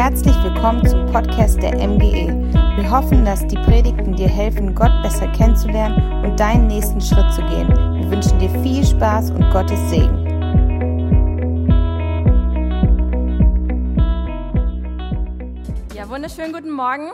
Herzlich willkommen zum Podcast der MGE. Wir hoffen, dass die Predigten dir helfen, Gott besser kennenzulernen und deinen nächsten Schritt zu gehen. Wir wünschen dir viel Spaß und Gottes Segen. Ja, wunderschönen guten Morgen.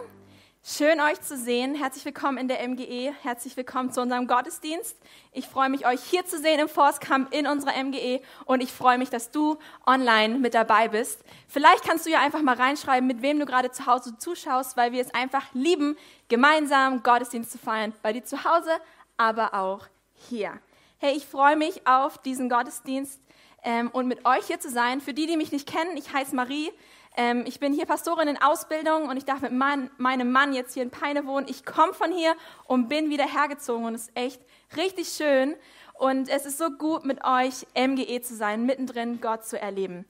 Schön euch zu sehen. Herzlich willkommen in der MGE. Herzlich willkommen zu unserem Gottesdienst. Ich freue mich, euch hier zu sehen im Forstkamp in unserer MGE und ich freue mich, dass du online mit dabei bist. Vielleicht kannst du ja einfach mal reinschreiben, mit wem du gerade zu Hause zuschaust, weil wir es einfach lieben, gemeinsam Gottesdienst zu feiern. Bei dir zu Hause, aber auch hier. Hey, ich freue mich auf diesen Gottesdienst ähm, und mit euch hier zu sein. Für die, die mich nicht kennen, ich heiße Marie. Ähm, ich bin hier Pastorin in Ausbildung und ich darf mit mein, meinem Mann jetzt hier in Peine wohnen. Ich komme von hier und bin wieder hergezogen und es ist echt richtig schön. Und es ist so gut, mit euch MGE zu sein, mittendrin Gott zu erleben.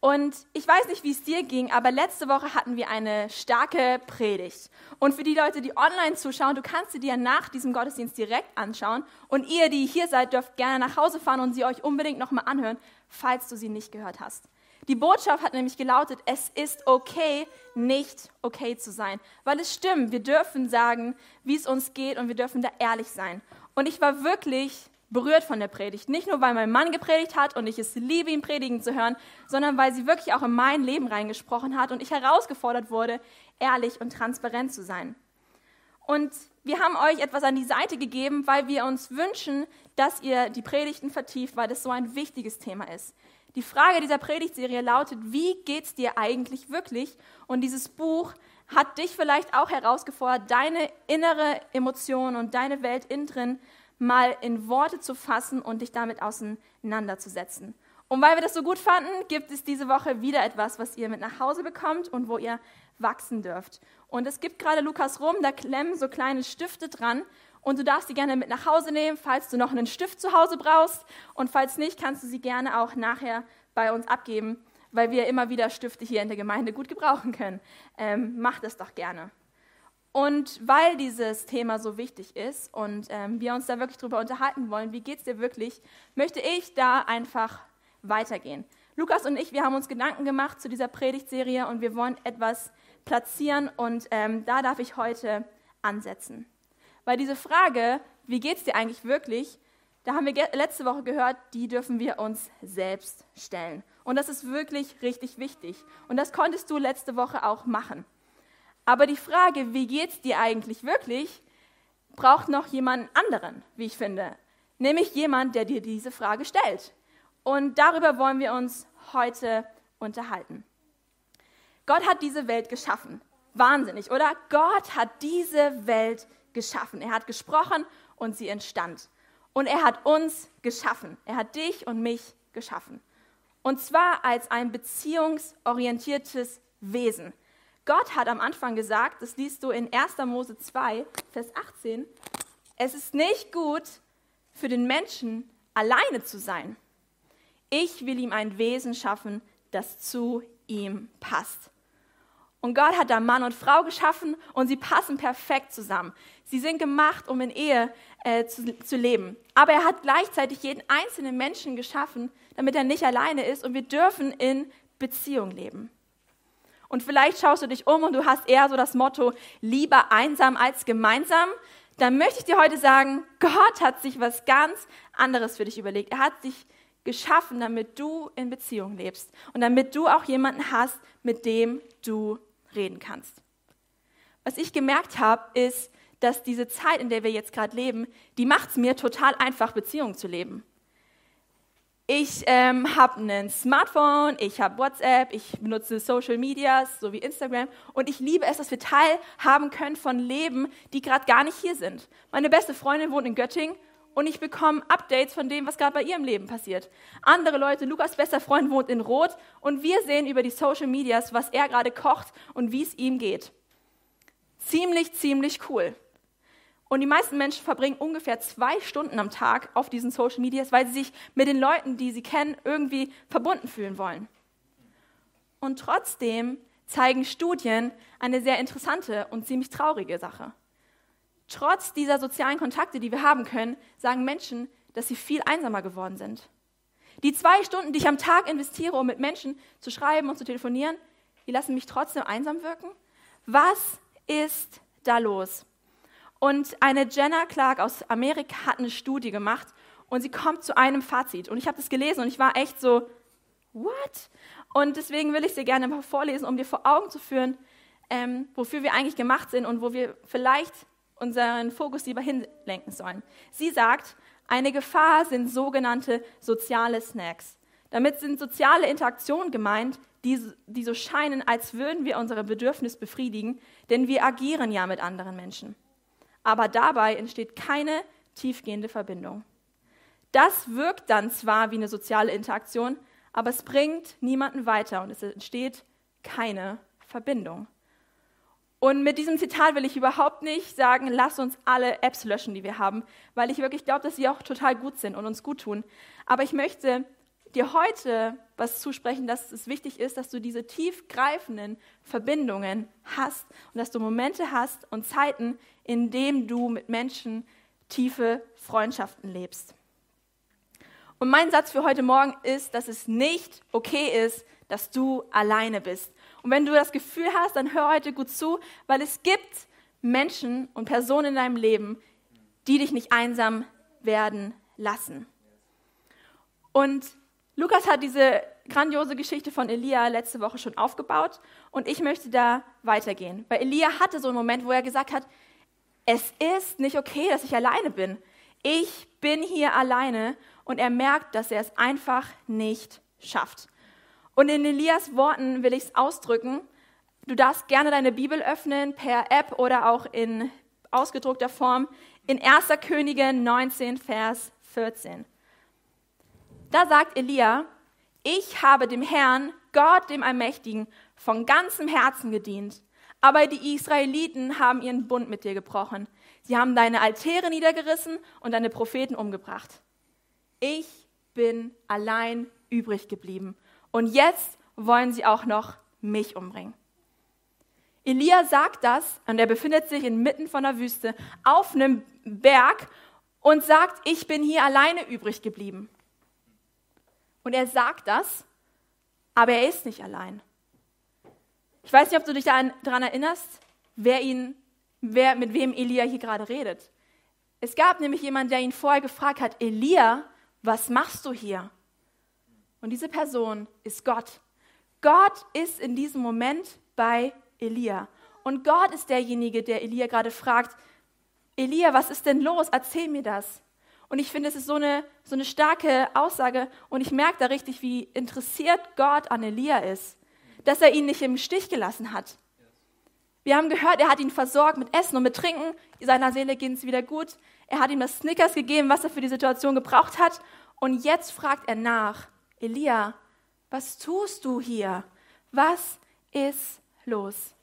Und ich weiß nicht, wie es dir ging, aber letzte Woche hatten wir eine starke Predigt. Und für die Leute, die online zuschauen, du kannst sie dir nach diesem Gottesdienst direkt anschauen. Und ihr, die hier seid, dürft gerne nach Hause fahren und sie euch unbedingt nochmal anhören, falls du sie nicht gehört hast. Die Botschaft hat nämlich gelautet, es ist okay, nicht okay zu sein. Weil es stimmt, wir dürfen sagen, wie es uns geht und wir dürfen da ehrlich sein. Und ich war wirklich berührt von der Predigt. Nicht nur, weil mein Mann gepredigt hat und ich es liebe, ihn predigen zu hören, sondern weil sie wirklich auch in mein Leben reingesprochen hat und ich herausgefordert wurde, ehrlich und transparent zu sein. Und wir haben euch etwas an die Seite gegeben, weil wir uns wünschen, dass ihr die Predigten vertieft, weil das so ein wichtiges Thema ist. Die Frage dieser Predigtserie lautet, wie geht's dir eigentlich wirklich? Und dieses Buch hat dich vielleicht auch herausgefordert, deine innere Emotion und deine Welt innen drin mal in Worte zu fassen und dich damit auseinanderzusetzen. Und weil wir das so gut fanden, gibt es diese Woche wieder etwas, was ihr mit nach Hause bekommt und wo ihr wachsen dürft. Und es gibt gerade Lukas rum, da klemmen so kleine Stifte dran und du darfst sie gerne mit nach Hause nehmen, falls du noch einen Stift zu Hause brauchst. Und falls nicht, kannst du sie gerne auch nachher bei uns abgeben, weil wir immer wieder Stifte hier in der Gemeinde gut gebrauchen können. Ähm, mach das doch gerne. Und weil dieses Thema so wichtig ist und ähm, wir uns da wirklich drüber unterhalten wollen, wie geht es dir wirklich, möchte ich da einfach weitergehen. Lukas und ich, wir haben uns Gedanken gemacht zu dieser Predigtserie und wir wollen etwas platzieren und ähm, da darf ich heute ansetzen. Weil diese Frage, wie geht es dir eigentlich wirklich, da haben wir letzte Woche gehört, die dürfen wir uns selbst stellen. Und das ist wirklich richtig wichtig. Und das konntest du letzte Woche auch machen. Aber die Frage, wie geht es dir eigentlich wirklich, braucht noch jemanden anderen, wie ich finde. Nämlich jemand, der dir diese Frage stellt. Und darüber wollen wir uns heute unterhalten. Gott hat diese Welt geschaffen. Wahnsinnig, oder? Gott hat diese Welt geschaffen. Er hat gesprochen und sie entstand. Und er hat uns geschaffen. Er hat dich und mich geschaffen. Und zwar als ein beziehungsorientiertes Wesen. Gott hat am Anfang gesagt, das liest du in 1. Mose 2, Vers 18, es ist nicht gut für den Menschen alleine zu sein. Ich will ihm ein Wesen schaffen, das zu ihm passt. Und Gott hat da Mann und Frau geschaffen und sie passen perfekt zusammen. Sie sind gemacht, um in Ehe äh, zu, zu leben. Aber er hat gleichzeitig jeden einzelnen Menschen geschaffen, damit er nicht alleine ist und wir dürfen in Beziehung leben. Und vielleicht schaust du dich um und du hast eher so das Motto, lieber einsam als gemeinsam. Dann möchte ich dir heute sagen, Gott hat sich was ganz anderes für dich überlegt. Er hat dich geschaffen, damit du in Beziehung lebst und damit du auch jemanden hast, mit dem du reden kannst. Was ich gemerkt habe, ist, dass diese Zeit, in der wir jetzt gerade leben, die macht es mir total einfach, Beziehungen zu leben. Ich ähm, habe ein Smartphone, ich habe WhatsApp, ich benutze Social Medias, so wie Instagram und ich liebe es, dass wir teilhaben können von Leben, die gerade gar nicht hier sind. Meine beste Freundin wohnt in Göttingen und ich bekomme Updates von dem, was gerade bei ihrem Leben passiert. Andere Leute, Lukas bester Freund wohnt in Rot und wir sehen über die Social Medias, was er gerade kocht und wie es ihm geht. Ziemlich, ziemlich cool. Und die meisten Menschen verbringen ungefähr zwei Stunden am Tag auf diesen Social Medias, weil sie sich mit den Leuten, die sie kennen, irgendwie verbunden fühlen wollen. Und trotzdem zeigen Studien eine sehr interessante und ziemlich traurige Sache. Trotz dieser sozialen Kontakte, die wir haben können, sagen Menschen, dass sie viel einsamer geworden sind. Die zwei Stunden, die ich am Tag investiere, um mit Menschen zu schreiben und zu telefonieren, die lassen mich trotzdem einsam wirken? Was ist da los? Und eine Jenna Clark aus Amerika hat eine Studie gemacht und sie kommt zu einem Fazit. Und ich habe das gelesen und ich war echt so, what? Und deswegen will ich sie gerne mal vorlesen, um dir vor Augen zu führen, ähm, wofür wir eigentlich gemacht sind und wo wir vielleicht unseren Fokus lieber hinlenken sollen. Sie sagt, eine Gefahr sind sogenannte soziale Snacks. Damit sind soziale Interaktionen gemeint, die, die so scheinen, als würden wir unsere Bedürfnisse befriedigen, denn wir agieren ja mit anderen Menschen. Aber dabei entsteht keine tiefgehende Verbindung. Das wirkt dann zwar wie eine soziale Interaktion, aber es bringt niemanden weiter und es entsteht keine Verbindung. Und mit diesem Zitat will ich überhaupt nicht sagen, lass uns alle Apps löschen, die wir haben, weil ich wirklich glaube, dass sie auch total gut sind und uns gut tun. Aber ich möchte dir heute was zusprechen, dass es wichtig ist, dass du diese tiefgreifenden Verbindungen hast und dass du Momente hast und Zeiten, in denen du mit Menschen tiefe Freundschaften lebst. Und mein Satz für heute Morgen ist, dass es nicht okay ist, dass du alleine bist. Und wenn du das Gefühl hast, dann hör heute gut zu, weil es gibt Menschen und Personen in deinem Leben, die dich nicht einsam werden lassen. Und Lukas hat diese grandiose Geschichte von Elia letzte Woche schon aufgebaut und ich möchte da weitergehen. Weil Elia hatte so einen Moment, wo er gesagt hat, es ist nicht okay, dass ich alleine bin. Ich bin hier alleine und er merkt, dass er es einfach nicht schafft. Und in Elias Worten will ich es ausdrücken. Du darfst gerne deine Bibel öffnen per App oder auch in ausgedruckter Form in 1. Könige 19, Vers 14. Da sagt Elia, ich habe dem Herrn, Gott dem Allmächtigen, von ganzem Herzen gedient. Aber die Israeliten haben ihren Bund mit dir gebrochen. Sie haben deine Altäre niedergerissen und deine Propheten umgebracht. Ich bin allein übrig geblieben und jetzt wollen sie auch noch mich umbringen. Elia sagt das und er befindet sich inmitten von der Wüste auf einem Berg und sagt, ich bin hier alleine übrig geblieben. Und er sagt das, aber er ist nicht allein. Ich weiß nicht, ob du dich daran erinnerst, wer ihn, wer, mit wem Elia hier gerade redet. Es gab nämlich jemanden, der ihn vorher gefragt hat, Elia, was machst du hier? Und diese Person ist Gott. Gott ist in diesem Moment bei Elia. Und Gott ist derjenige, der Elia gerade fragt, Elia, was ist denn los? Erzähl mir das. Und ich finde, es ist so eine, so eine starke Aussage und ich merke da richtig, wie interessiert Gott an Elia ist, dass er ihn nicht im Stich gelassen hat. Wir haben gehört, er hat ihn versorgt mit Essen und mit Trinken, seiner Seele ging es wieder gut. Er hat ihm das Snickers gegeben, was er für die Situation gebraucht hat. Und jetzt fragt er nach, Elia, was tust du hier? Was ist los?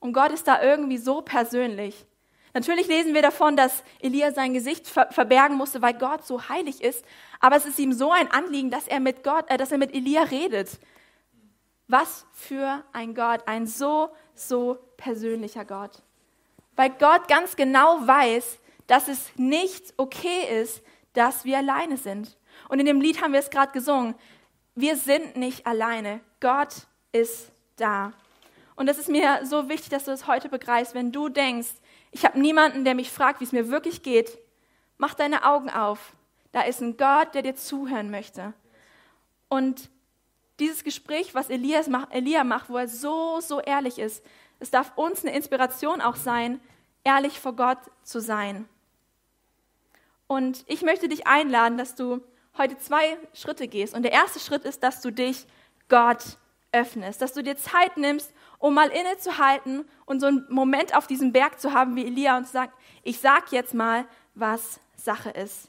Und Gott ist da irgendwie so persönlich. Natürlich lesen wir davon, dass Elia sein Gesicht verbergen musste, weil Gott so heilig ist. Aber es ist ihm so ein Anliegen, dass er mit Gott, äh, dass er mit Elia redet. Was für ein Gott, ein so, so persönlicher Gott. Weil Gott ganz genau weiß, dass es nicht okay ist, dass wir alleine sind. Und in dem Lied haben wir es gerade gesungen. Wir sind nicht alleine. Gott ist da. Und das ist mir so wichtig, dass du es heute begreifst. Wenn du denkst, ich habe niemanden, der mich fragt, wie es mir wirklich geht, mach deine Augen auf. Da ist ein Gott, der dir zuhören möchte. Und dieses Gespräch, was Elias macht, Elia macht, wo er so, so ehrlich ist, es darf uns eine Inspiration auch sein, ehrlich vor Gott zu sein. Und ich möchte dich einladen, dass du heute zwei Schritte gehst. Und der erste Schritt ist, dass du dich Gott öffnest, dass du dir Zeit nimmst, um mal innezuhalten und so einen Moment auf diesem Berg zu haben wie Elia und zu sagen, ich sag jetzt mal, was Sache ist.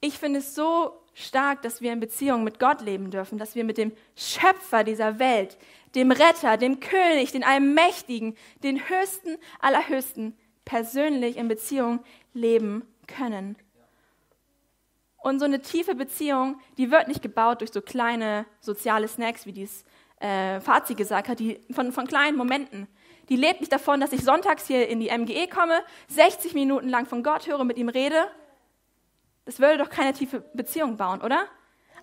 Ich finde es so stark, dass wir in Beziehung mit Gott leben dürfen, dass wir mit dem Schöpfer dieser Welt, dem Retter, dem König, den Allmächtigen, den Höchsten, Allerhöchsten persönlich in Beziehung leben können. Und so eine tiefe Beziehung, die wird nicht gebaut durch so kleine soziale Snacks, wie dies äh, Fazit gesagt hat, die, von, von kleinen Momenten. Die lebt nicht davon, dass ich sonntags hier in die MGE komme, 60 Minuten lang von Gott höre, mit ihm rede. Das würde doch keine tiefe Beziehung bauen, oder?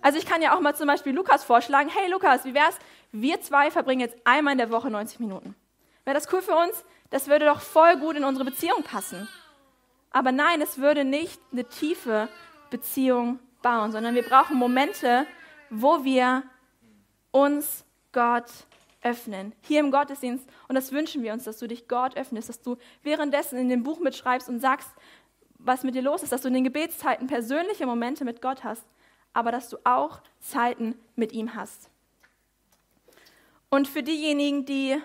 Also ich kann ja auch mal zum Beispiel Lukas vorschlagen, hey Lukas, wie wär's? Wir zwei verbringen jetzt einmal in der Woche 90 Minuten. Wäre das cool für uns? Das würde doch voll gut in unsere Beziehung passen. Aber nein, es würde nicht eine tiefe Beziehung bauen, sondern wir brauchen Momente, wo wir uns Gott öffnen. Hier im Gottesdienst. Und das wünschen wir uns, dass du dich Gott öffnest, dass du währenddessen in dem Buch mitschreibst und sagst, was mit dir los ist, dass du in den Gebetszeiten persönliche Momente mit Gott hast, aber dass du auch Zeiten mit ihm hast. Und für diejenigen, die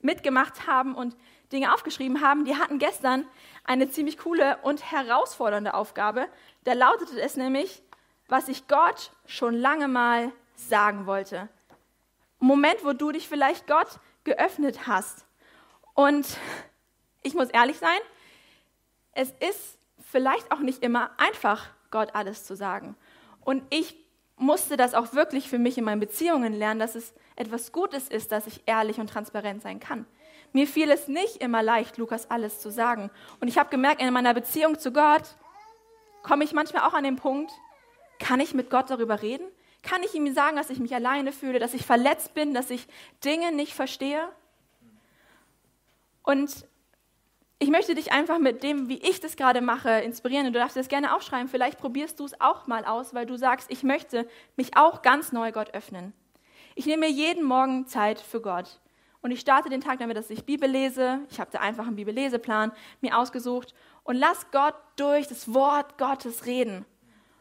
mitgemacht haben und Dinge aufgeschrieben haben, die hatten gestern eine ziemlich coole und herausfordernde Aufgabe. Da lautete es nämlich, was ich Gott schon lange mal sagen wollte. Moment, wo du dich vielleicht Gott geöffnet hast. Und ich muss ehrlich sein, es ist vielleicht auch nicht immer einfach, Gott alles zu sagen. Und ich musste das auch wirklich für mich in meinen Beziehungen lernen, dass es etwas Gutes ist, dass ich ehrlich und transparent sein kann. Mir fiel es nicht immer leicht, Lukas alles zu sagen. Und ich habe gemerkt, in meiner Beziehung zu Gott komme ich manchmal auch an den Punkt, kann ich mit Gott darüber reden? Kann ich ihm sagen, dass ich mich alleine fühle, dass ich verletzt bin, dass ich Dinge nicht verstehe? Und ich möchte dich einfach mit dem, wie ich das gerade mache, inspirieren. Und du darfst das gerne aufschreiben. Vielleicht probierst du es auch mal aus, weil du sagst, ich möchte mich auch ganz neu Gott öffnen. Ich nehme mir jeden Morgen Zeit für Gott. Und ich starte den Tag damit, dass ich Bibel lese. Ich habe da einfach einen Bibelleseplan mir ausgesucht und lass Gott durch das Wort Gottes reden.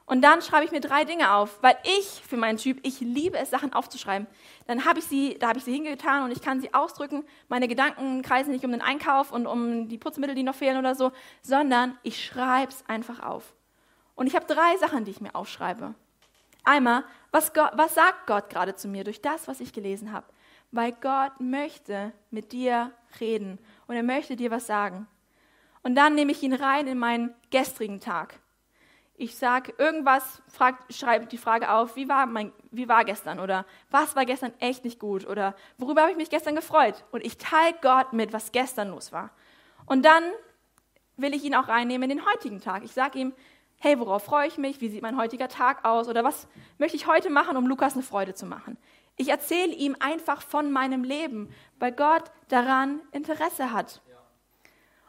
Und dann schreibe ich mir drei Dinge auf, weil ich für meinen Typ, ich liebe es, Sachen aufzuschreiben. Dann habe ich sie, da habe ich sie hingetan und ich kann sie ausdrücken. Meine Gedanken kreisen nicht um den Einkauf und um die Putzmittel, die noch fehlen oder so, sondern ich schreibe es einfach auf. Und ich habe drei Sachen, die ich mir aufschreibe. Einmal, was, Gott, was sagt Gott gerade zu mir durch das, was ich gelesen habe? Weil Gott möchte mit dir reden und er möchte dir was sagen. Und dann nehme ich ihn rein in meinen gestrigen Tag ich sage irgendwas, schreibe die Frage auf, wie war, mein, wie war gestern oder was war gestern echt nicht gut oder worüber habe ich mich gestern gefreut. Und ich teile Gott mit, was gestern los war. Und dann will ich ihn auch reinnehmen in den heutigen Tag. Ich sage ihm, hey, worauf freue ich mich? Wie sieht mein heutiger Tag aus? Oder was möchte ich heute machen, um Lukas eine Freude zu machen? Ich erzähle ihm einfach von meinem Leben, weil Gott daran Interesse hat.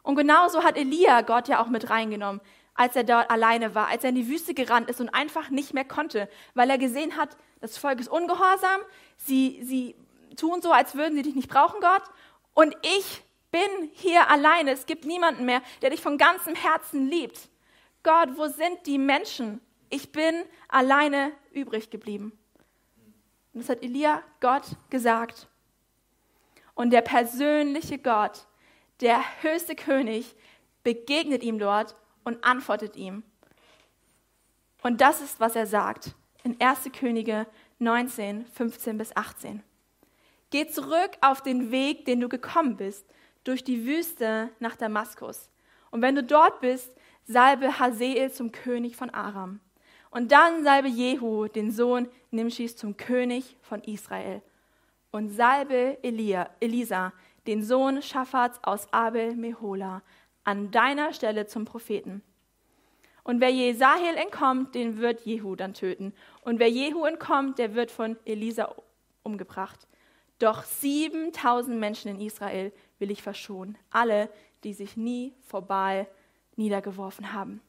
Und genauso hat Elia Gott ja auch mit reingenommen als er dort alleine war, als er in die Wüste gerannt ist und einfach nicht mehr konnte, weil er gesehen hat, das Volk ist ungehorsam, sie, sie tun so, als würden sie dich nicht brauchen, Gott, und ich bin hier alleine, es gibt niemanden mehr, der dich von ganzem Herzen liebt. Gott, wo sind die Menschen? Ich bin alleine übrig geblieben. Und das hat Elia Gott gesagt. Und der persönliche Gott, der höchste König, begegnet ihm dort und antwortet ihm. Und das ist, was er sagt in 1. Könige 19, 15 bis 18. Geh zurück auf den Weg, den du gekommen bist, durch die Wüste nach Damaskus. Und wenn du dort bist, salbe Haseel zum König von Aram. Und dann salbe Jehu, den Sohn Nimschis, zum König von Israel. Und salbe Elia, Elisa, den Sohn Schaffats aus Abel Mehola, an deiner Stelle zum Propheten. Und wer Jesahel entkommt, den wird Jehu dann töten. Und wer Jehu entkommt, der wird von Elisa umgebracht. Doch 7000 Menschen in Israel will ich verschonen. Alle, die sich nie vor Baal niedergeworfen haben.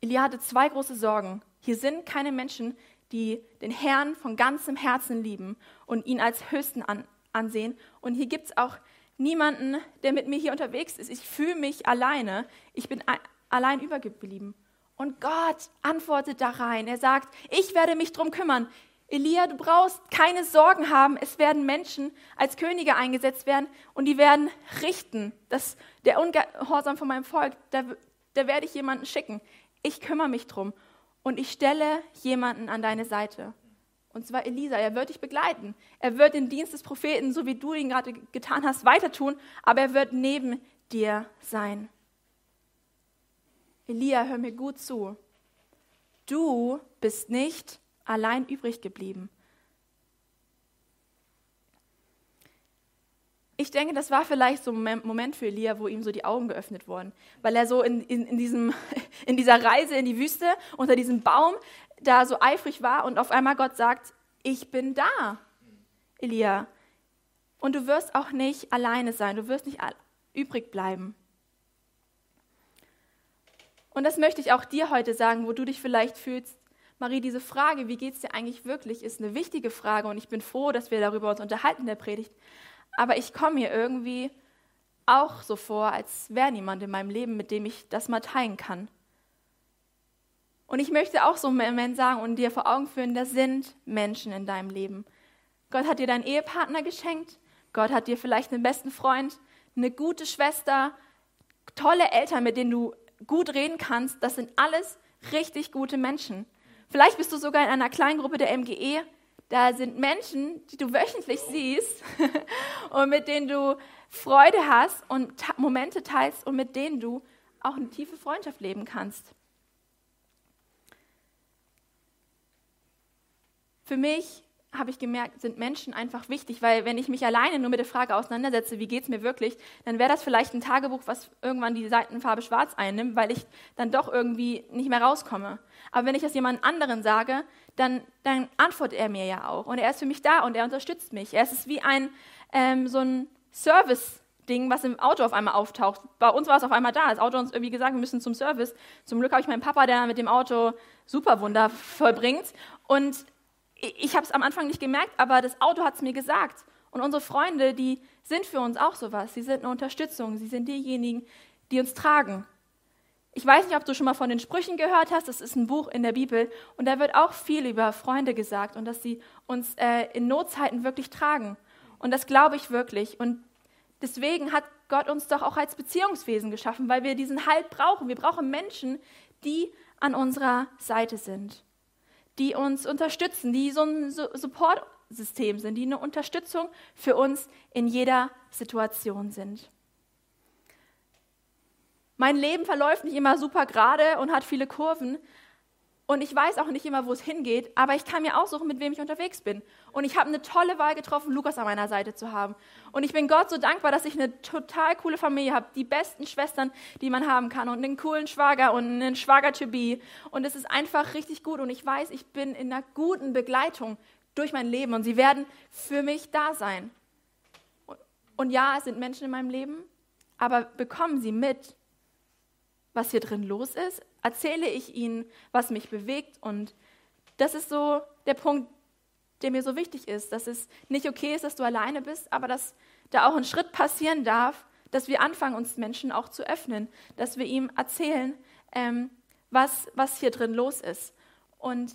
Elia hatte zwei große Sorgen. Hier sind keine Menschen, die den Herrn von ganzem Herzen lieben und ihn als Höchsten an, ansehen. Und hier gibt es auch niemanden, der mit mir hier unterwegs ist. Ich fühle mich alleine. Ich bin allein übergeblieben. Und Gott antwortet da rein. Er sagt, ich werde mich drum kümmern. Elia, du brauchst keine Sorgen haben. Es werden Menschen als Könige eingesetzt werden und die werden richten. Das, der Ungehorsam von meinem Volk, da, da werde ich jemanden schicken. Ich kümmere mich drum und ich stelle jemanden an deine Seite. Und zwar Elisa, er wird dich begleiten. Er wird den Dienst des Propheten, so wie du ihn gerade getan hast, weiter tun, aber er wird neben dir sein. Elia, hör mir gut zu. Du bist nicht allein übrig geblieben. Ich denke, das war vielleicht so ein Moment für Elia, wo ihm so die Augen geöffnet wurden, weil er so in, in, in, diesem, in dieser Reise in die Wüste unter diesem Baum da so eifrig war und auf einmal Gott sagt, ich bin da, Elia. Und du wirst auch nicht alleine sein, du wirst nicht übrig bleiben. Und das möchte ich auch dir heute sagen, wo du dich vielleicht fühlst, Marie, diese Frage, wie geht es dir eigentlich wirklich, ist eine wichtige Frage und ich bin froh, dass wir darüber uns unterhalten in der Predigt. Aber ich komme mir irgendwie auch so vor, als wäre niemand in meinem Leben, mit dem ich das mal teilen kann. Und ich möchte auch so einen Moment sagen und dir vor Augen führen, da sind Menschen in deinem Leben. Gott hat dir deinen Ehepartner geschenkt, Gott hat dir vielleicht einen besten Freund, eine gute Schwester, tolle Eltern, mit denen du gut reden kannst. Das sind alles richtig gute Menschen. Vielleicht bist du sogar in einer kleinen Gruppe der MGE. Da sind Menschen, die du wöchentlich siehst und mit denen du Freude hast und Momente teilst und mit denen du auch eine tiefe Freundschaft leben kannst. Für mich habe ich gemerkt, sind Menschen einfach wichtig, weil wenn ich mich alleine nur mit der Frage auseinandersetze, wie geht es mir wirklich, dann wäre das vielleicht ein Tagebuch, was irgendwann die Seitenfarbe schwarz einnimmt, weil ich dann doch irgendwie nicht mehr rauskomme. Aber wenn ich das jemand anderen sage, dann, dann antwortet er mir ja auch und er ist für mich da und er unterstützt mich. Er ist wie ein ähm, so ein Service. Ding, was im Auto auf einmal auftaucht. Bei uns war es auf einmal da. Das Auto hat uns irgendwie gesagt, wir müssen zum Service. Zum Glück habe ich meinen Papa, der mit dem Auto Superwunder vollbringt. Und ich habe es am Anfang nicht gemerkt, aber das Auto hat es mir gesagt. Und unsere Freunde, die sind für uns auch sowas. Sie sind eine Unterstützung. Sie sind diejenigen, die uns tragen. Ich weiß nicht, ob du schon mal von den Sprüchen gehört hast. Das ist ein Buch in der Bibel. Und da wird auch viel über Freunde gesagt und dass sie uns äh, in Notzeiten wirklich tragen. Und das glaube ich wirklich. Und deswegen hat Gott uns doch auch als Beziehungswesen geschaffen, weil wir diesen Halt brauchen. Wir brauchen Menschen, die an unserer Seite sind die uns unterstützen, die so ein Supportsystem sind, die eine Unterstützung für uns in jeder Situation sind. Mein Leben verläuft nicht immer super gerade und hat viele Kurven, und ich weiß auch nicht immer, wo es hingeht, aber ich kann mir aussuchen, mit wem ich unterwegs bin. Und ich habe eine tolle Wahl getroffen, Lukas an meiner Seite zu haben. Und ich bin Gott so dankbar, dass ich eine total coole Familie habe, die besten Schwestern, die man haben kann und einen coolen Schwager und einen Schwager-to-be. Und es ist einfach richtig gut. Und ich weiß, ich bin in einer guten Begleitung durch mein Leben und sie werden für mich da sein. Und ja, es sind Menschen in meinem Leben, aber bekommen sie mit, was hier drin los ist? Erzähle ich ihnen, was mich bewegt? Und das ist so der Punkt, der mir so wichtig ist, dass es nicht okay ist, dass du alleine bist, aber dass da auch ein Schritt passieren darf, dass wir anfangen, uns Menschen auch zu öffnen, dass wir ihm erzählen, ähm, was, was hier drin los ist. Und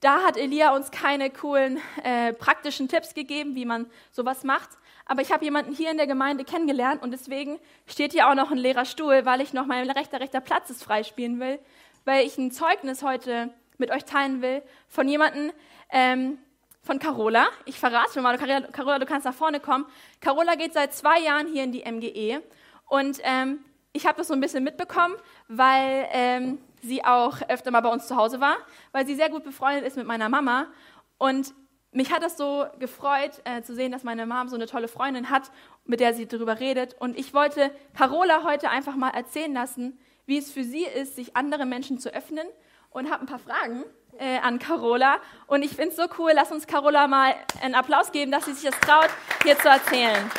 da hat Elia uns keine coolen äh, praktischen Tipps gegeben, wie man sowas macht, aber ich habe jemanden hier in der Gemeinde kennengelernt und deswegen steht hier auch noch ein leerer Stuhl, weil ich noch mein rechter, rechter Platz ist freispielen will, weil ich ein Zeugnis heute mit euch teilen will von jemandem, ähm, von Carola. Ich verrate schon mal, Carola, du kannst nach vorne kommen. Carola geht seit zwei Jahren hier in die MGE und ähm, ich habe das so ein bisschen mitbekommen, weil ähm, sie auch öfter mal bei uns zu Hause war, weil sie sehr gut befreundet ist mit meiner Mama. Und mich hat das so gefreut, äh, zu sehen, dass meine Mom so eine tolle Freundin hat, mit der sie darüber redet. Und ich wollte Carola heute einfach mal erzählen lassen, wie es für sie ist, sich andere Menschen zu öffnen. Und habe ein paar Fragen äh, an Carola. Und ich finde es so cool, lass uns Carola mal einen Applaus geben, dass sie sich das traut, hier zu erzählen.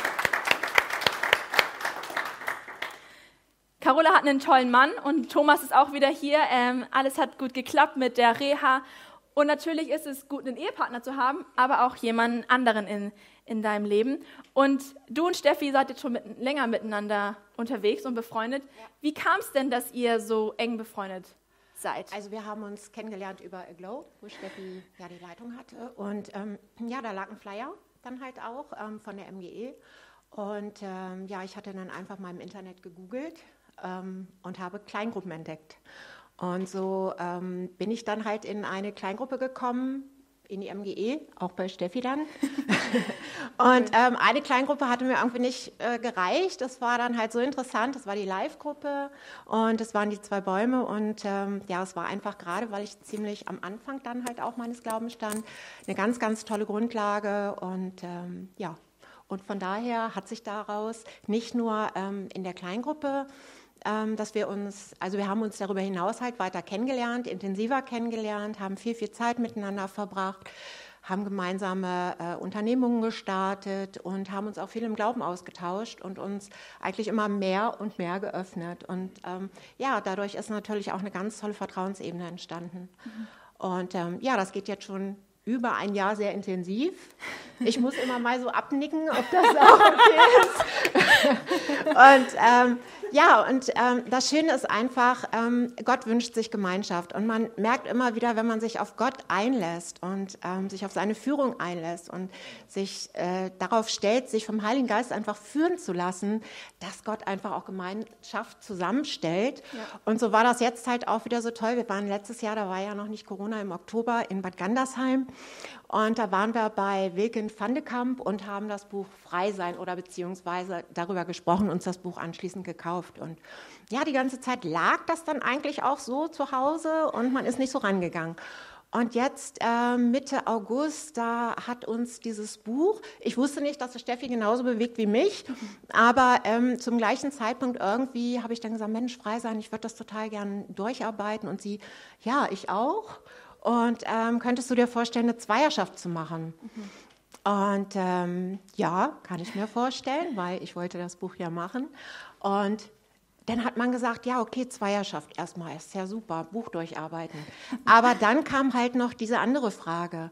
Carola hat einen tollen Mann und Thomas ist auch wieder hier. Ähm, alles hat gut geklappt mit der Reha und natürlich ist es gut, einen Ehepartner zu haben, aber auch jemanden anderen in, in deinem Leben. Und du und Steffi seid jetzt schon mit, länger miteinander unterwegs und befreundet. Ja. Wie kam es denn, dass ihr so eng befreundet seid? Also wir haben uns kennengelernt über Aglow, wo Steffi ja die Leitung hatte. Und ähm, ja, da lag ein Flyer dann halt auch ähm, von der MGE. Und ähm, ja, ich hatte dann einfach mal im Internet gegoogelt ähm, und habe Kleingruppen entdeckt. Und so ähm, bin ich dann halt in eine Kleingruppe gekommen, in die MGE, auch bei Steffi dann. und ähm, eine Kleingruppe hatte mir irgendwie nicht äh, gereicht. Das war dann halt so interessant. Das war die Live-Gruppe und das waren die zwei Bäume. Und ähm, ja, es war einfach gerade, weil ich ziemlich am Anfang dann halt auch meines Glaubens stand, eine ganz, ganz tolle Grundlage. Und ähm, ja, Und von daher hat sich daraus nicht nur ähm, in der Kleingruppe dass wir uns, also wir haben uns darüber hinaus halt weiter kennengelernt, intensiver kennengelernt, haben viel, viel Zeit miteinander verbracht, haben gemeinsame äh, Unternehmungen gestartet und haben uns auch viel im Glauben ausgetauscht und uns eigentlich immer mehr und mehr geöffnet. Und ähm, ja, dadurch ist natürlich auch eine ganz tolle Vertrauensebene entstanden. Mhm. Und ähm, ja, das geht jetzt schon über ein Jahr sehr intensiv. Ich muss immer mal so abnicken, ob das auch okay ist. und ähm, ja, und ähm, das Schöne ist einfach, ähm, Gott wünscht sich Gemeinschaft. Und man merkt immer wieder, wenn man sich auf Gott einlässt und ähm, sich auf seine Führung einlässt und sich äh, darauf stellt, sich vom Heiligen Geist einfach führen zu lassen, dass Gott einfach auch Gemeinschaft zusammenstellt. Ja. Und so war das jetzt halt auch wieder so toll. Wir waren letztes Jahr, da war ja noch nicht Corona, im Oktober in Bad Gandersheim. Und da waren wir bei Wilken van de Kamp und haben das Buch Frei sein oder beziehungsweise darüber gesprochen, uns das Buch anschließend gekauft. Und ja, die ganze Zeit lag das dann eigentlich auch so zu Hause und man ist nicht so rangegangen. Und jetzt äh, Mitte August, da hat uns dieses Buch, ich wusste nicht, dass es Steffi genauso bewegt wie mich, aber ähm, zum gleichen Zeitpunkt irgendwie habe ich dann gesagt, Mensch, frei sein, ich würde das total gern durcharbeiten. Und sie, ja, ich auch. Und ähm, könntest du dir vorstellen, eine Zweierschaft zu machen? Mhm. Und ähm, ja, kann ich mir vorstellen, weil ich wollte das Buch ja machen. Und dann hat man gesagt, ja, okay, Zweierschaft erstmal, ist ja super, Buch durcharbeiten. Aber dann kam halt noch diese andere Frage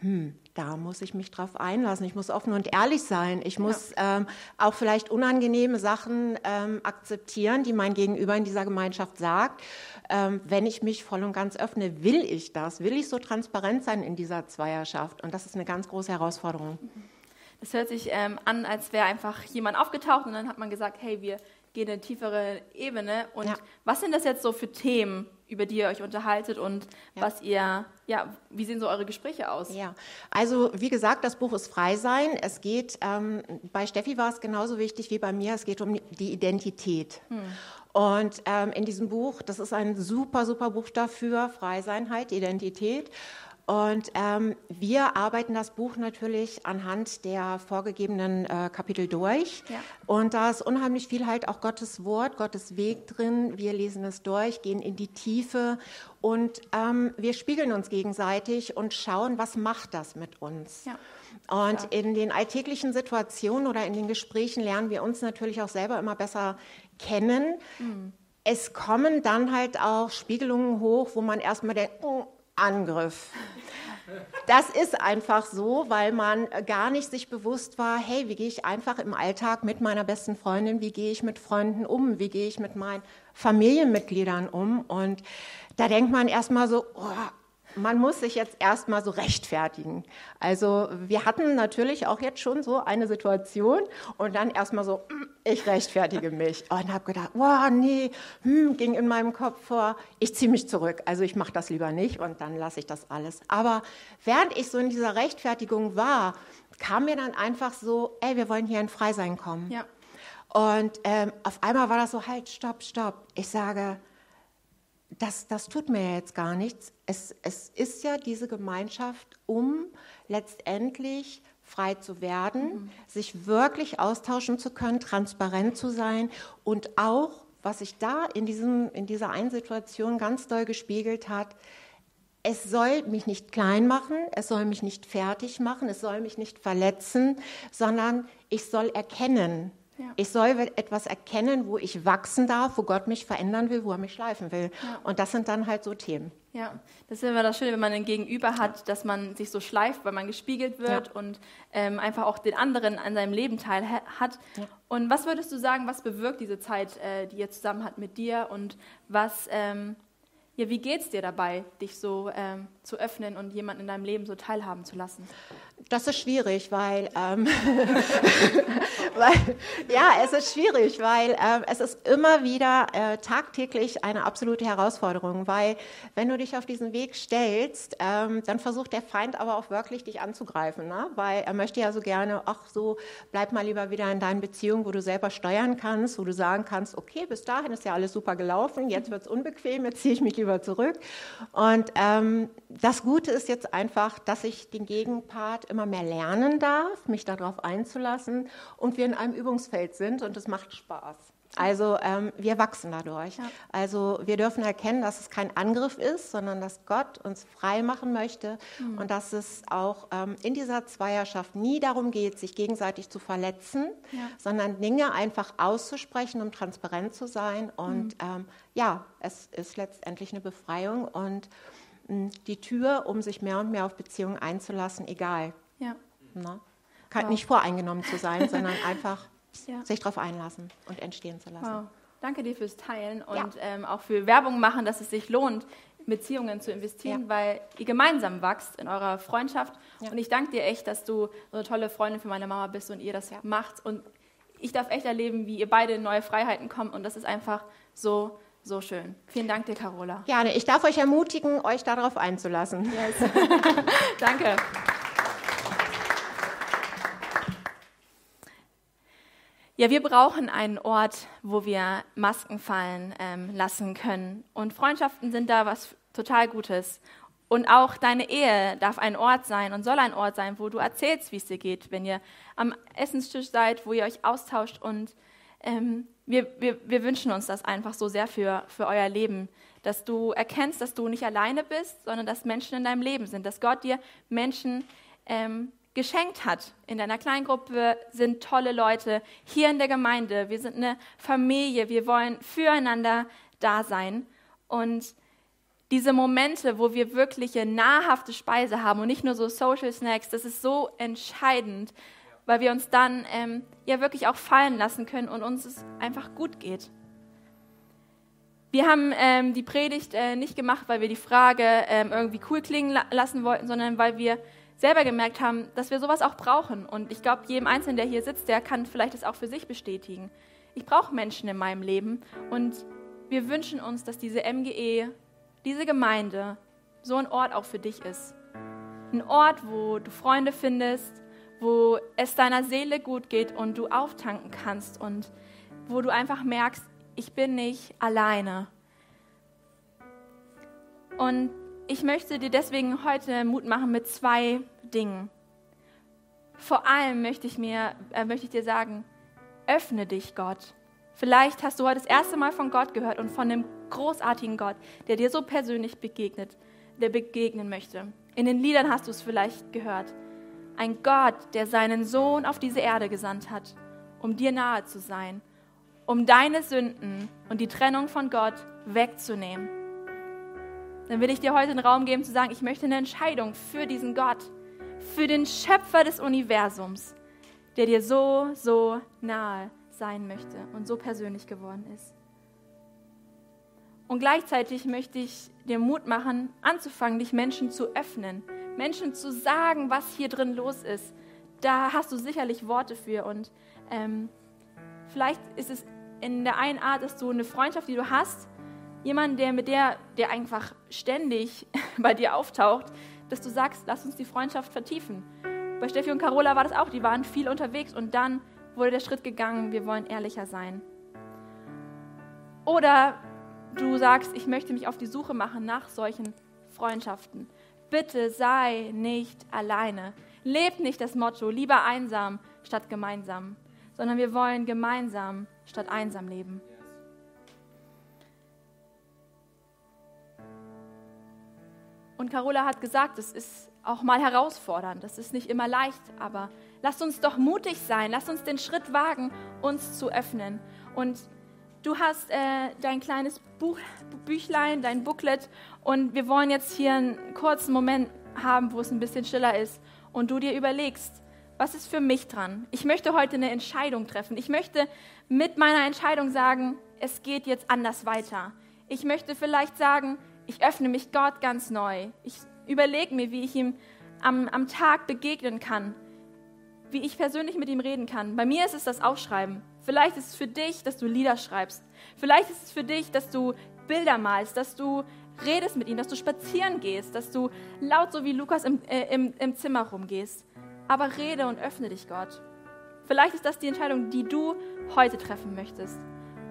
hm, da muss ich mich drauf einlassen. Ich muss offen und ehrlich sein. Ich muss ja. ähm, auch vielleicht unangenehme Sachen ähm, akzeptieren, die mein Gegenüber in dieser Gemeinschaft sagt. Ähm, wenn ich mich voll und ganz öffne, will ich das? Will ich so transparent sein in dieser Zweierschaft? Und das ist eine ganz große Herausforderung. Das hört sich ähm, an, als wäre einfach jemand aufgetaucht und dann hat man gesagt, hey, wir gehen in eine tiefere Ebene. Und ja. was sind das jetzt so für Themen, über die ihr euch unterhaltet und ja. was ihr, ja, wie sehen so eure Gespräche aus? Ja, also wie gesagt, das Buch ist Frei sein. Es geht, ähm, bei Steffi war es genauso wichtig wie bei mir, es geht um die Identität. Hm. Und ähm, in diesem Buch, das ist ein super, super Buch dafür, Frei sein halt, Identität. Und ähm, wir arbeiten das Buch natürlich anhand der vorgegebenen äh, Kapitel durch. Ja. Und da ist unheimlich viel halt auch Gottes Wort, Gottes Weg drin. Wir lesen es durch, gehen in die Tiefe und ähm, wir spiegeln uns gegenseitig und schauen, was macht das mit uns. Ja. Und ja. in den alltäglichen Situationen oder in den Gesprächen lernen wir uns natürlich auch selber immer besser kennen. Mhm. Es kommen dann halt auch Spiegelungen hoch, wo man erstmal denkt, oh, Angriff. Das ist einfach so, weil man gar nicht sich bewusst war, hey, wie gehe ich einfach im Alltag mit meiner besten Freundin, wie gehe ich mit Freunden um, wie gehe ich mit meinen Familienmitgliedern um. Und da denkt man erstmal so, oh, man muss sich jetzt erstmal so rechtfertigen. Also wir hatten natürlich auch jetzt schon so eine Situation und dann erstmal so, hm, ich rechtfertige mich. Und habe gedacht, wow, nee, hm, ging in meinem Kopf vor, ich ziehe mich zurück. Also ich mache das lieber nicht und dann lasse ich das alles. Aber während ich so in dieser Rechtfertigung war, kam mir dann einfach so, ey, wir wollen hier in Freisein kommen. Ja. Und ähm, auf einmal war das so, halt, stopp, stopp. Ich sage, das, das tut mir jetzt gar nichts. Es, es ist ja diese Gemeinschaft, um letztendlich frei zu werden, mhm. sich wirklich austauschen zu können, transparent zu sein und auch, was sich da in, diesem, in dieser einen Situation ganz doll gespiegelt hat, es soll mich nicht klein machen, es soll mich nicht fertig machen, es soll mich nicht verletzen, sondern ich soll erkennen, ja. Ich soll etwas erkennen, wo ich wachsen darf, wo Gott mich verändern will, wo er mich schleifen will. Ja. Und das sind dann halt so Themen. Ja, das ist immer das Schöne, wenn man ein Gegenüber hat, dass man sich so schleift, weil man gespiegelt wird ja. und ähm, einfach auch den anderen an seinem Leben teil hat. Und was würdest du sagen, was bewirkt diese Zeit, äh, die ihr zusammen hat mit dir und was ähm, ja, wie geht es dir dabei, dich so ähm, zu öffnen und jemanden in deinem Leben so teilhaben zu lassen? Das ist schwierig, weil, ähm, weil ja, es ist schwierig, weil äh, es ist immer wieder äh, tagtäglich eine absolute Herausforderung, weil wenn du dich auf diesen Weg stellst, ähm, dann versucht der Feind aber auch wirklich dich anzugreifen, ne? weil er möchte ja so gerne, ach so, bleib mal lieber wieder in deinen Beziehungen, wo du selber steuern kannst, wo du sagen kannst, okay, bis dahin ist ja alles super gelaufen, jetzt wird es unbequem, jetzt ziehe ich mich lieber zurück und ähm, das Gute ist jetzt einfach, dass ich den Gegenpart immer mehr lernen darf, mich darauf einzulassen und wir in einem Übungsfeld sind und es macht Spaß. Also ähm, wir wachsen dadurch. Ja. Also wir dürfen erkennen, dass es kein Angriff ist, sondern dass Gott uns frei machen möchte mhm. und dass es auch ähm, in dieser Zweierschaft nie darum geht, sich gegenseitig zu verletzen, ja. sondern Dinge einfach auszusprechen, um transparent zu sein. Und mhm. ähm, ja, es ist letztendlich eine Befreiung und die Tür, um sich mehr und mehr auf Beziehungen einzulassen, egal. Ja. Na? Kann, wow. Nicht voreingenommen zu sein, sondern einfach ja. sich darauf einlassen und entstehen zu lassen. Wow. Danke dir fürs Teilen und ja. ähm, auch für Werbung machen, dass es sich lohnt, in Beziehungen zu investieren, ja. weil ihr gemeinsam wächst in eurer Freundschaft. Und ich danke dir echt, dass du so eine tolle Freundin für meine Mama bist und ihr das macht. Und ich darf echt erleben, wie ihr beide in neue Freiheiten kommt. Und das ist einfach so, so schön. Vielen Dank dir, Carola. Gerne. Ich darf euch ermutigen, euch darauf einzulassen. Yes. danke. Ja, wir brauchen einen Ort, wo wir Masken fallen ähm, lassen können. Und Freundschaften sind da was total Gutes. Und auch deine Ehe darf ein Ort sein und soll ein Ort sein, wo du erzählst, wie es dir geht, wenn ihr am Essenstisch seid, wo ihr euch austauscht. Und ähm, wir, wir, wir wünschen uns das einfach so sehr für, für euer Leben, dass du erkennst, dass du nicht alleine bist, sondern dass Menschen in deinem Leben sind, dass Gott dir Menschen ähm, geschenkt hat. In deiner Kleingruppe sind tolle Leute, hier in der Gemeinde, wir sind eine Familie, wir wollen füreinander da sein. Und diese Momente, wo wir wirklich eine nahrhafte Speise haben und nicht nur so Social Snacks, das ist so entscheidend, weil wir uns dann ähm, ja wirklich auch fallen lassen können und uns es einfach gut geht. Wir haben ähm, die Predigt äh, nicht gemacht, weil wir die Frage ähm, irgendwie cool klingen la lassen wollten, sondern weil wir selber gemerkt haben, dass wir sowas auch brauchen. Und ich glaube, jedem Einzelnen, der hier sitzt, der kann vielleicht das auch für sich bestätigen. Ich brauche Menschen in meinem Leben und wir wünschen uns, dass diese MGE, diese Gemeinde, so ein Ort auch für dich ist. Ein Ort, wo du Freunde findest, wo es deiner Seele gut geht und du auftanken kannst und wo du einfach merkst, ich bin nicht alleine. Und ich möchte dir deswegen heute Mut machen mit zwei Dingen. Vor allem möchte ich, mir, äh, möchte ich dir sagen, öffne dich Gott. Vielleicht hast du heute das erste Mal von Gott gehört und von dem großartigen Gott, der dir so persönlich begegnet, der begegnen möchte. In den Liedern hast du es vielleicht gehört. Ein Gott, der seinen Sohn auf diese Erde gesandt hat, um dir nahe zu sein, um deine Sünden und die Trennung von Gott wegzunehmen dann will ich dir heute den Raum geben zu sagen, ich möchte eine Entscheidung für diesen Gott, für den Schöpfer des Universums, der dir so, so nahe sein möchte und so persönlich geworden ist. Und gleichzeitig möchte ich dir Mut machen, anzufangen, dich Menschen zu öffnen, Menschen zu sagen, was hier drin los ist. Da hast du sicherlich Worte für und ähm, vielleicht ist es in der einen Art, dass du eine Freundschaft, die du hast, jemand, der mit der, der einfach ständig bei dir auftaucht, dass du sagst, lass uns die Freundschaft vertiefen. Bei Steffi und Carola war das auch, die waren viel unterwegs und dann wurde der Schritt gegangen, wir wollen ehrlicher sein. Oder du sagst, ich möchte mich auf die Suche machen nach solchen Freundschaften. Bitte sei nicht alleine. Lebt nicht das Motto, lieber einsam statt gemeinsam, sondern wir wollen gemeinsam statt einsam leben. Und Carola hat gesagt, es ist auch mal herausfordernd, das ist nicht immer leicht, aber lasst uns doch mutig sein, lasst uns den Schritt wagen, uns zu öffnen. Und du hast äh, dein kleines Buch, Büchlein, dein Booklet und wir wollen jetzt hier einen kurzen Moment haben, wo es ein bisschen stiller ist und du dir überlegst, was ist für mich dran? Ich möchte heute eine Entscheidung treffen. Ich möchte mit meiner Entscheidung sagen, es geht jetzt anders weiter. Ich möchte vielleicht sagen, ich öffne mich Gott ganz neu. Ich überlege mir, wie ich ihm am, am Tag begegnen kann, wie ich persönlich mit ihm reden kann. Bei mir ist es das Aufschreiben. Vielleicht ist es für dich, dass du Lieder schreibst. Vielleicht ist es für dich, dass du Bilder malst, dass du redest mit ihm, dass du spazieren gehst, dass du laut so wie Lukas im, äh, im, im Zimmer rumgehst. Aber rede und öffne dich Gott. Vielleicht ist das die Entscheidung, die du heute treffen möchtest.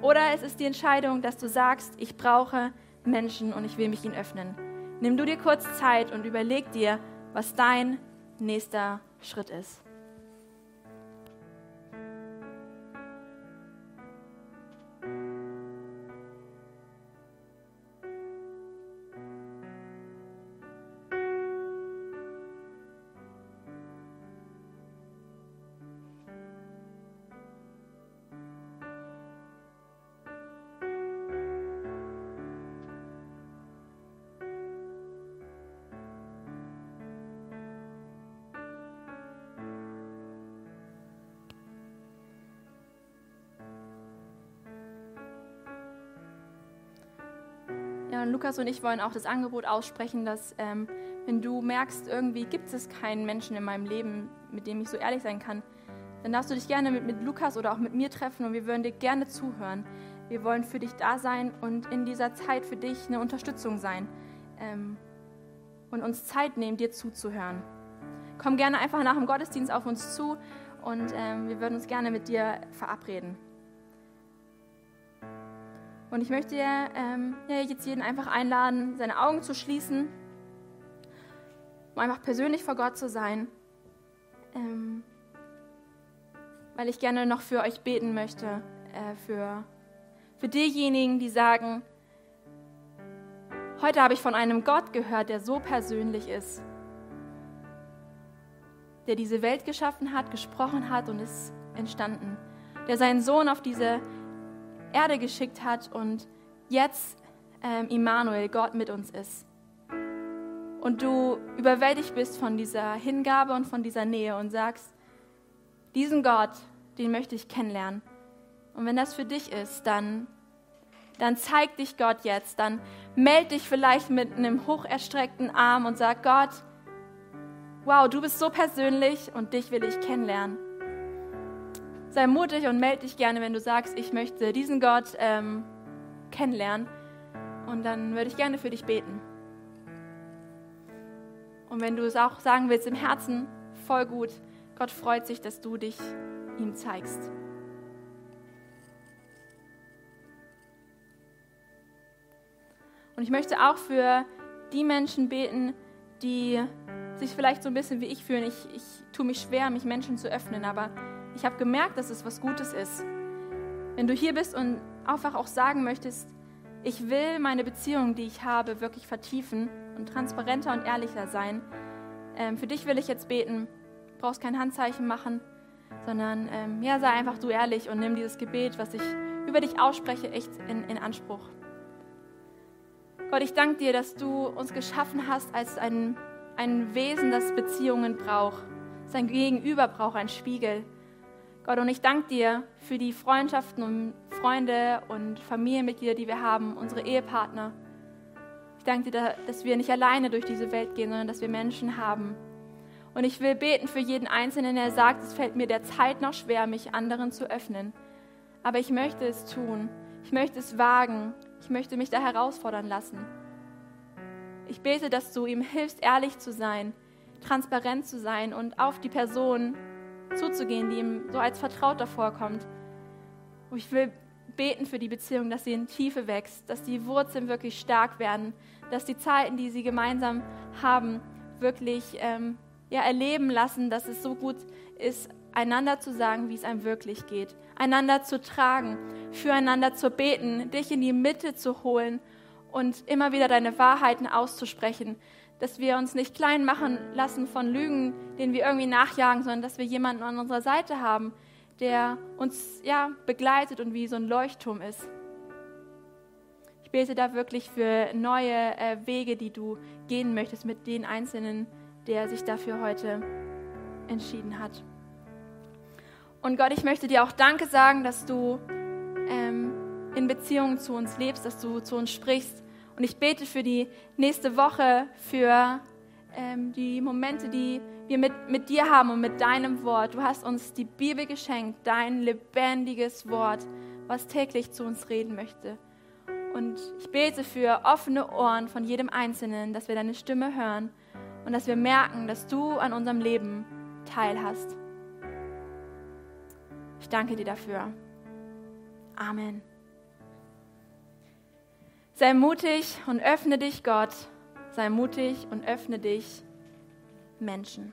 Oder es ist die Entscheidung, dass du sagst, ich brauche Menschen und ich will mich ihnen öffnen. nimm du dir kurz Zeit und überleg dir, was dein nächster Schritt ist. Lukas und ich wollen auch das Angebot aussprechen, dass ähm, wenn du merkst, irgendwie gibt es keinen Menschen in meinem Leben, mit dem ich so ehrlich sein kann, dann darfst du dich gerne mit, mit Lukas oder auch mit mir treffen und wir würden dir gerne zuhören. Wir wollen für dich da sein und in dieser Zeit für dich eine Unterstützung sein ähm, und uns Zeit nehmen, dir zuzuhören. Komm gerne einfach nach dem Gottesdienst auf uns zu und ähm, wir würden uns gerne mit dir verabreden. Und ich möchte ähm, ja, jetzt jeden einfach einladen, seine Augen zu schließen, um einfach persönlich vor Gott zu sein, ähm, weil ich gerne noch für euch beten möchte, äh, für, für diejenigen, die sagen, heute habe ich von einem Gott gehört, der so persönlich ist, der diese Welt geschaffen hat, gesprochen hat und ist entstanden, der seinen Sohn auf diese Erde geschickt hat und jetzt ähm, Immanuel, Gott mit uns ist. Und du überwältigt bist von dieser Hingabe und von dieser Nähe und sagst, diesen Gott, den möchte ich kennenlernen. Und wenn das für dich ist, dann, dann zeig dich Gott jetzt. Dann meld dich vielleicht mit einem hocherstreckten Arm und sag, Gott, wow, du bist so persönlich und dich will ich kennenlernen sei mutig und melde dich gerne, wenn du sagst, ich möchte diesen Gott ähm, kennenlernen. Und dann würde ich gerne für dich beten. Und wenn du es auch sagen willst im Herzen, voll gut. Gott freut sich, dass du dich ihm zeigst. Und ich möchte auch für die Menschen beten, die sich vielleicht so ein bisschen wie ich fühlen. Ich, ich tue mich schwer, mich Menschen zu öffnen, aber ich habe gemerkt, dass es was Gutes ist. Wenn du hier bist und einfach auch sagen möchtest, ich will meine Beziehung, die ich habe, wirklich vertiefen und transparenter und ehrlicher sein. Ähm, für dich will ich jetzt beten. Du brauchst kein Handzeichen machen, sondern ähm, ja, sei einfach du ehrlich und nimm dieses Gebet, was ich über dich ausspreche, echt in, in Anspruch. Gott, ich danke dir, dass du uns geschaffen hast als ein, ein Wesen, das Beziehungen braucht. Sein Gegenüber braucht einen Spiegel. Gott, und ich danke dir für die Freundschaften und Freunde und Familienmitglieder, die wir haben, unsere Ehepartner. Ich danke dir, dass wir nicht alleine durch diese Welt gehen, sondern dass wir Menschen haben. Und ich will beten für jeden Einzelnen, der sagt, es fällt mir derzeit noch schwer, mich anderen zu öffnen. Aber ich möchte es tun. Ich möchte es wagen. Ich möchte mich da herausfordern lassen. Ich bete, dass du ihm hilfst, ehrlich zu sein, transparent zu sein und auf die Person zuzugehen, die ihm so als Vertrauter vorkommt. Und ich will beten für die Beziehung, dass sie in Tiefe wächst, dass die Wurzeln wirklich stark werden, dass die Zeiten, die sie gemeinsam haben, wirklich ähm, ja, erleben lassen, dass es so gut ist, einander zu sagen, wie es einem wirklich geht, einander zu tragen, füreinander zu beten, dich in die Mitte zu holen und immer wieder deine Wahrheiten auszusprechen, dass wir uns nicht klein machen lassen von Lügen, denen wir irgendwie nachjagen, sondern dass wir jemanden an unserer Seite haben, der uns ja begleitet und wie so ein Leuchtturm ist. Ich bete da wirklich für neue äh, Wege, die du gehen möchtest mit den Einzelnen, der sich dafür heute entschieden hat. Und Gott, ich möchte dir auch Danke sagen, dass du ähm, in Beziehungen zu uns lebst, dass du zu uns sprichst und ich bete für die nächste Woche, für ähm, die Momente, die wir mit, mit dir haben und mit deinem Wort. Du hast uns die Bibel geschenkt, dein lebendiges Wort, was täglich zu uns reden möchte. Und ich bete für offene Ohren von jedem Einzelnen, dass wir deine Stimme hören und dass wir merken, dass du an unserem Leben teilhast. Ich danke dir dafür. Amen. Sei mutig und öffne dich Gott. Sei mutig und öffne dich Menschen.